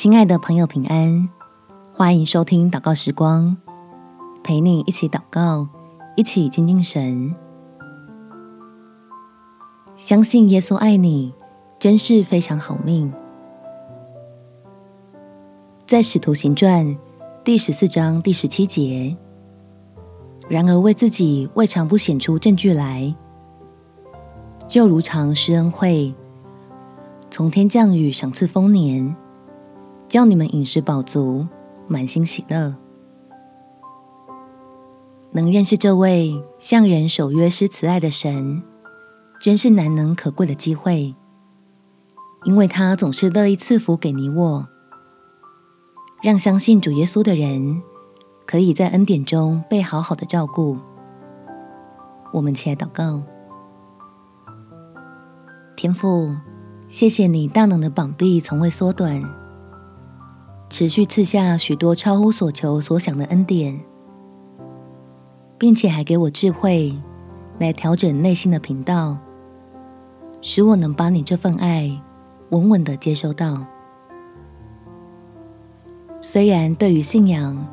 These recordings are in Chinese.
亲爱的朋友，平安！欢迎收听祷告时光，陪你一起祷告，一起亲近神。相信耶稣爱你，真是非常好命。在使徒行传第十四章第十七节，然而为自己未尝不显出证据来，就如常施恩惠，从天降雨赏赐丰年。叫你们饮食饱足，满心喜乐。能认识这位向人守约施慈爱的神，真是难能可贵的机会，因为他总是乐意赐福给你我，让相信主耶稣的人可以在恩典中被好好的照顾。我们起来祷告，天父，谢谢你大能的膀臂从未缩短。持续赐下许多超乎所求所想的恩典，并且还给我智慧来调整内心的频道，使我能把你这份爱稳稳的接收到。虽然对于信仰，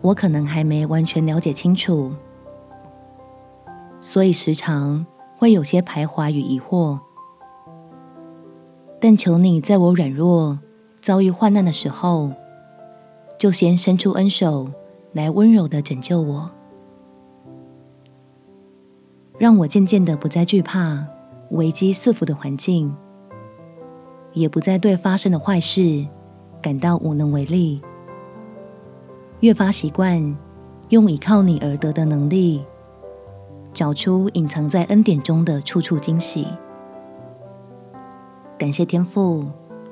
我可能还没完全了解清楚，所以时常会有些徘徊与疑惑，但求你在我软弱。遭遇患难的时候，就先伸出恩手来温柔地拯救我，让我渐渐的不再惧怕危机四伏的环境，也不再对发生的坏事感到无能为力，越发习惯用倚靠你而得的能力，找出隐藏在恩典中的处处惊喜。感谢天父。